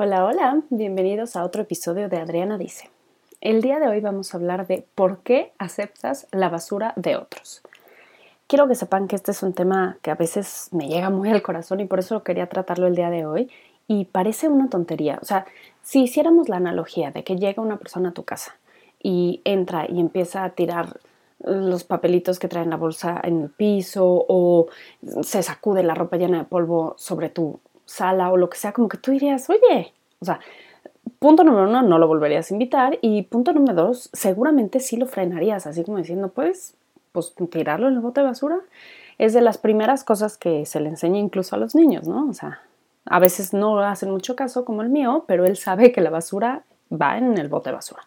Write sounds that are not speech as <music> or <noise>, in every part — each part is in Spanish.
Hola, hola, bienvenidos a otro episodio de Adriana Dice. El día de hoy vamos a hablar de por qué aceptas la basura de otros. Quiero que sepan que este es un tema que a veces me llega muy al corazón y por eso quería tratarlo el día de hoy. Y parece una tontería. O sea, si hiciéramos la analogía de que llega una persona a tu casa y entra y empieza a tirar los papelitos que trae en la bolsa en el piso o se sacude la ropa llena de polvo sobre tu sala o lo que sea, como que tú dirías, oye, o sea, punto número uno, no lo volverías a invitar y punto número dos, seguramente sí lo frenarías, así como diciendo, pues, pues tirarlo en el bote de basura. Es de las primeras cosas que se le enseña incluso a los niños, ¿no? O sea, a veces no hacen mucho caso como el mío, pero él sabe que la basura va en el bote de basura.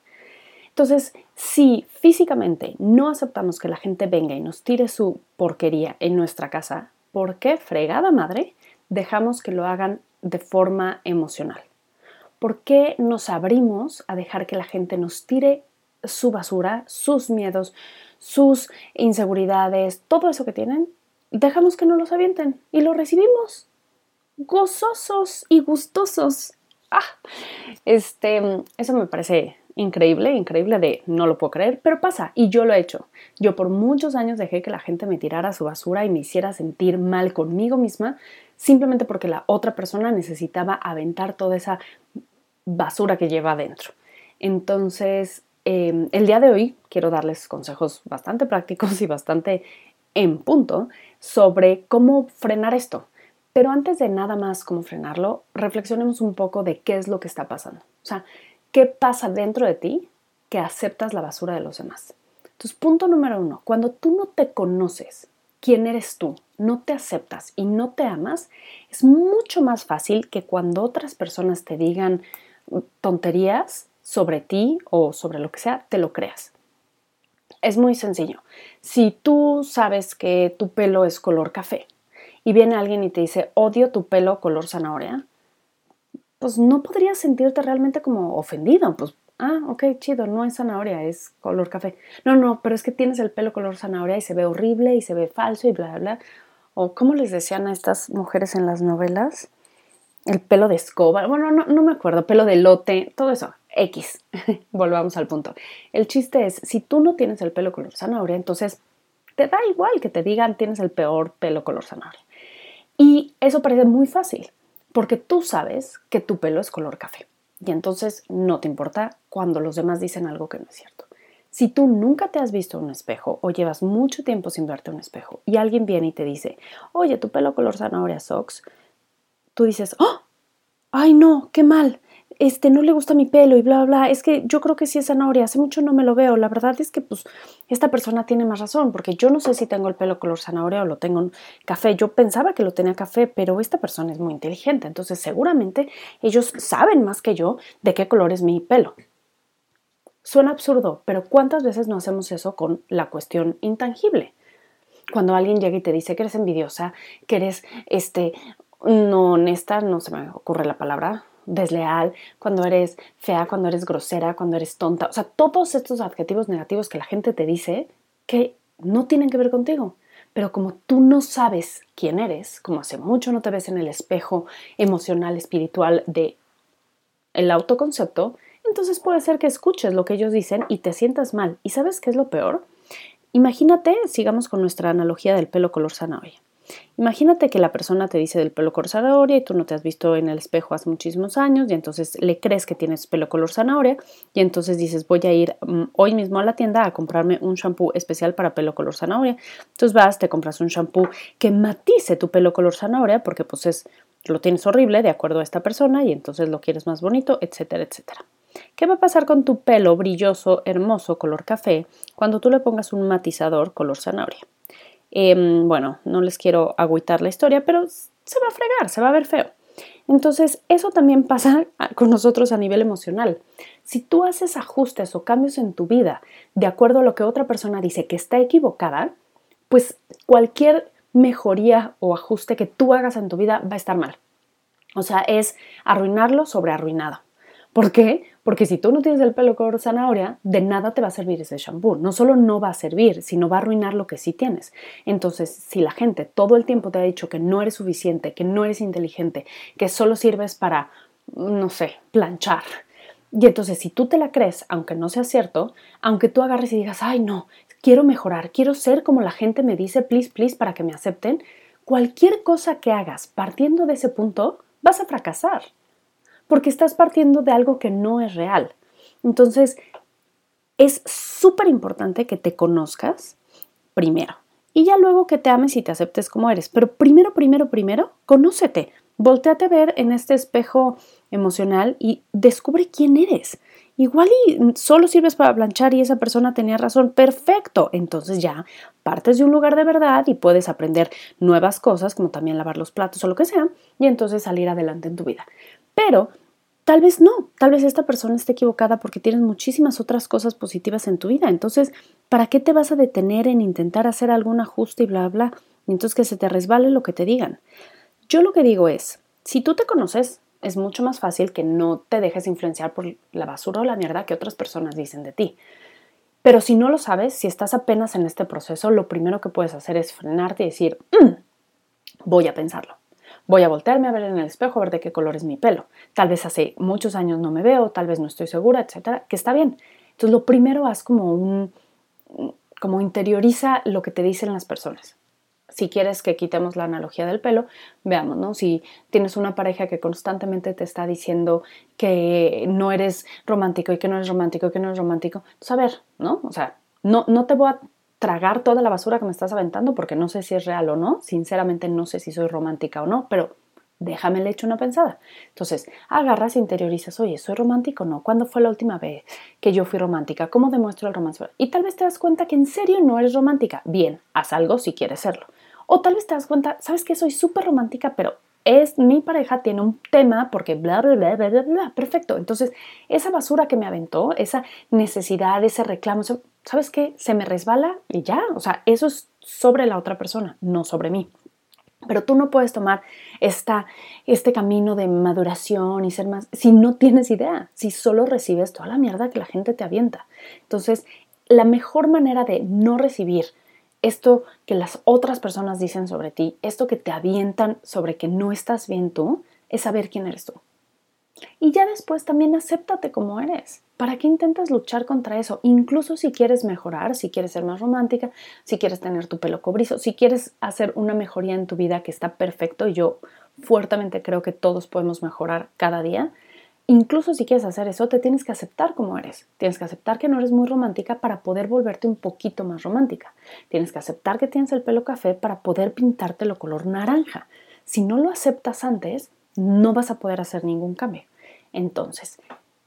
Entonces, si físicamente no aceptamos que la gente venga y nos tire su porquería en nuestra casa, ¿por qué fregada madre dejamos que lo hagan de forma emocional? ¿Por qué nos abrimos a dejar que la gente nos tire su basura, sus miedos, sus inseguridades, todo eso que tienen? Dejamos que no los avienten y lo recibimos gozosos y gustosos. Ah, este, eso me parece increíble, increíble de no lo puedo creer, pero pasa y yo lo he hecho. Yo por muchos años dejé que la gente me tirara su basura y me hiciera sentir mal conmigo misma simplemente porque la otra persona necesitaba aventar toda esa basura que lleva adentro. Entonces, em, el día de hoy quiero darles consejos bastante prácticos y bastante en punto sobre cómo frenar esto. Pero antes de nada más cómo frenarlo, reflexionemos un poco de qué es lo que está pasando. O sea, ¿Qué pasa dentro de ti que aceptas la basura de los demás? Entonces, punto número uno, cuando tú no te conoces quién eres tú, no te aceptas y no te amas, es mucho más fácil que cuando otras personas te digan tonterías sobre ti o sobre lo que sea, te lo creas. Es muy sencillo. Si tú sabes que tu pelo es color café y viene alguien y te dice, odio tu pelo color zanahoria, pues no podrías sentirte realmente como ofendido, pues, ah, ok, chido, no es zanahoria, es color café. No, no, pero es que tienes el pelo color zanahoria y se ve horrible y se ve falso y bla, bla. O como les decían a estas mujeres en las novelas, el pelo de escoba, bueno, no, no me acuerdo, pelo de lote, todo eso, X. <laughs> Volvamos al punto. El chiste es, si tú no tienes el pelo color zanahoria, entonces te da igual que te digan tienes el peor pelo color zanahoria. Y eso parece muy fácil porque tú sabes que tu pelo es color café y entonces no te importa cuando los demás dicen algo que no es cierto. Si tú nunca te has visto en un espejo o llevas mucho tiempo sin verte un espejo y alguien viene y te dice, oye, tu pelo color zanahoria socks, tú dices, ¡oh! ¡Ay no! ¡Qué mal! Este, no le gusta mi pelo y bla, bla, es que yo creo que sí es zanahoria, hace mucho no me lo veo, la verdad es que pues esta persona tiene más razón, porque yo no sé si tengo el pelo color zanahoria o lo tengo en café, yo pensaba que lo tenía café, pero esta persona es muy inteligente, entonces seguramente ellos saben más que yo de qué color es mi pelo. Suena absurdo, pero ¿cuántas veces no hacemos eso con la cuestión intangible? Cuando alguien llega y te dice que eres envidiosa, que eres, este, no honesta, no se me ocurre la palabra, desleal, cuando eres fea, cuando eres grosera, cuando eres tonta. O sea, todos estos adjetivos negativos que la gente te dice que no tienen que ver contigo. Pero como tú no sabes quién eres, como hace mucho no te ves en el espejo emocional, espiritual de el autoconcepto, entonces puede ser que escuches lo que ellos dicen y te sientas mal. ¿Y sabes qué es lo peor? Imagínate, sigamos con nuestra analogía del pelo color zanahoria. Imagínate que la persona te dice del pelo color zanahoria y tú no te has visto en el espejo hace muchísimos años y entonces le crees que tienes pelo color zanahoria y entonces dices voy a ir mm, hoy mismo a la tienda a comprarme un shampoo especial para pelo color zanahoria. Entonces vas, te compras un shampoo que matice tu pelo color zanahoria porque pues es, lo tienes horrible de acuerdo a esta persona y entonces lo quieres más bonito, etcétera, etcétera. ¿Qué va a pasar con tu pelo brilloso, hermoso, color café, cuando tú le pongas un matizador color zanahoria? Em, bueno, no les quiero agüitar la historia, pero se va a fregar, se va a ver feo. Entonces, eso también pasa con nosotros a nivel emocional. Si tú haces ajustes o cambios en tu vida de acuerdo a lo que otra persona dice que está equivocada, pues cualquier mejoría o ajuste que tú hagas en tu vida va a estar mal. O sea, es arruinarlo sobre arruinado. ¿Por qué? Porque si tú no tienes el pelo color zanahoria, de nada te va a servir ese shampoo. No solo no va a servir, sino va a arruinar lo que sí tienes. Entonces, si la gente todo el tiempo te ha dicho que no eres suficiente, que no eres inteligente, que solo sirves para no sé, planchar. Y entonces, si tú te la crees, aunque no sea cierto, aunque tú agarres y digas, ay, no, quiero mejorar, quiero ser como la gente me dice, please, please, para que me acepten, cualquier cosa que hagas partiendo de ese punto, vas a fracasar. Porque estás partiendo de algo que no es real. Entonces, es súper importante que te conozcas primero. Y ya luego que te ames y te aceptes como eres. Pero primero, primero, primero, conócete. Volteate a ver en este espejo emocional y descubre quién eres. Igual y solo sirves para planchar y esa persona tenía razón, perfecto. Entonces ya partes de un lugar de verdad y puedes aprender nuevas cosas, como también lavar los platos o lo que sea, y entonces salir adelante en tu vida. Pero tal vez no, tal vez esta persona esté equivocada porque tienes muchísimas otras cosas positivas en tu vida. Entonces, ¿para qué te vas a detener en intentar hacer algún ajuste y bla, bla? Y entonces que se te resbale lo que te digan. Yo lo que digo es, si tú te conoces, es mucho más fácil que no te dejes influenciar por la basura o la mierda que otras personas dicen de ti. Pero si no lo sabes, si estás apenas en este proceso, lo primero que puedes hacer es frenarte y decir, mm, voy a pensarlo. Voy a voltearme a ver en el espejo, a ver de qué color es mi pelo. Tal vez hace muchos años no me veo, tal vez no estoy segura, etcétera, que está bien. Entonces, lo primero haz como un, como interioriza lo que te dicen las personas si quieres que quitemos la analogía del pelo, veamos, ¿no? Si tienes una pareja que constantemente te está diciendo que no eres romántico y que no eres romántico y que no eres romántico, pues a ver, ¿no? O sea, no, no te voy a tragar toda la basura que me estás aventando porque no sé si es real o no, sinceramente no sé si soy romántica o no, pero déjame le echo una pensada. Entonces, agarras interiorizas, oye, ¿soy romántico o no? ¿Cuándo fue la última vez que yo fui romántica? ¿Cómo demuestro el romance? Y tal vez te das cuenta que en serio no eres romántica. Bien, haz algo si quieres serlo. O tal vez te das cuenta, sabes que soy súper romántica, pero es mi pareja tiene un tema porque bla, bla, bla, bla, bla. Perfecto. Entonces, esa basura que me aventó, esa necesidad, ese reclamo, ¿sabes qué? Se me resbala y ya. O sea, eso es sobre la otra persona, no sobre mí. Pero tú no puedes tomar esta, este camino de maduración y ser más si no tienes idea, si solo recibes toda la mierda que la gente te avienta. Entonces, la mejor manera de no recibir esto que las otras personas dicen sobre ti, esto que te avientan sobre que no estás bien tú, es saber quién eres tú. Y ya después también acéptate como eres. ¿Para qué intentas luchar contra eso? Incluso si quieres mejorar, si quieres ser más romántica, si quieres tener tu pelo cobrizo, si quieres hacer una mejoría en tu vida que está perfecto, y yo fuertemente creo que todos podemos mejorar cada día, Incluso si quieres hacer eso, te tienes que aceptar como eres. Tienes que aceptar que no eres muy romántica para poder volverte un poquito más romántica. Tienes que aceptar que tienes el pelo café para poder pintártelo color naranja. Si no lo aceptas antes, no vas a poder hacer ningún cambio. Entonces,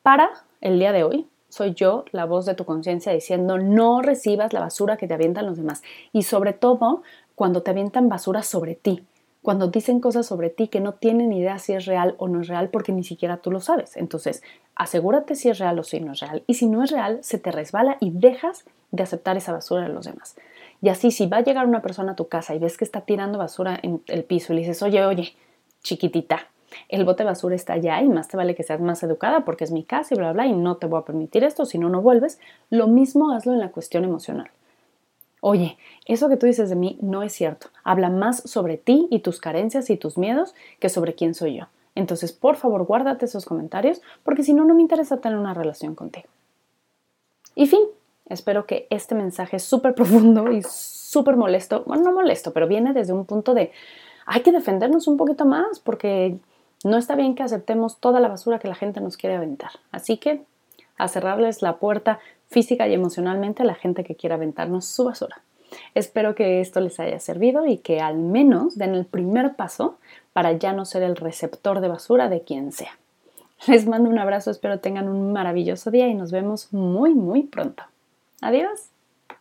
para el día de hoy, soy yo la voz de tu conciencia diciendo no recibas la basura que te avientan los demás. Y sobre todo, cuando te avientan basura sobre ti cuando dicen cosas sobre ti que no tienen idea si es real o no es real porque ni siquiera tú lo sabes. Entonces, asegúrate si es real o si no es real. Y si no es real, se te resbala y dejas de aceptar esa basura de los demás. Y así, si va a llegar una persona a tu casa y ves que está tirando basura en el piso y dices, oye, oye, chiquitita, el bote de basura está allá y más te vale que seas más educada porque es mi casa y bla, bla, y no te voy a permitir esto, si no, no vuelves. Lo mismo hazlo en la cuestión emocional. Oye, eso que tú dices de mí no es cierto. Habla más sobre ti y tus carencias y tus miedos que sobre quién soy yo. Entonces, por favor, guárdate esos comentarios porque si no, no me interesa tener una relación contigo. Y fin, espero que este mensaje súper profundo y súper molesto, bueno, no molesto, pero viene desde un punto de hay que defendernos un poquito más porque no está bien que aceptemos toda la basura que la gente nos quiere aventar. Así que a cerrarles la puerta física y emocionalmente a la gente que quiera aventarnos su basura. Espero que esto les haya servido y que al menos den el primer paso para ya no ser el receptor de basura de quien sea. Les mando un abrazo, espero tengan un maravilloso día y nos vemos muy, muy pronto. Adiós.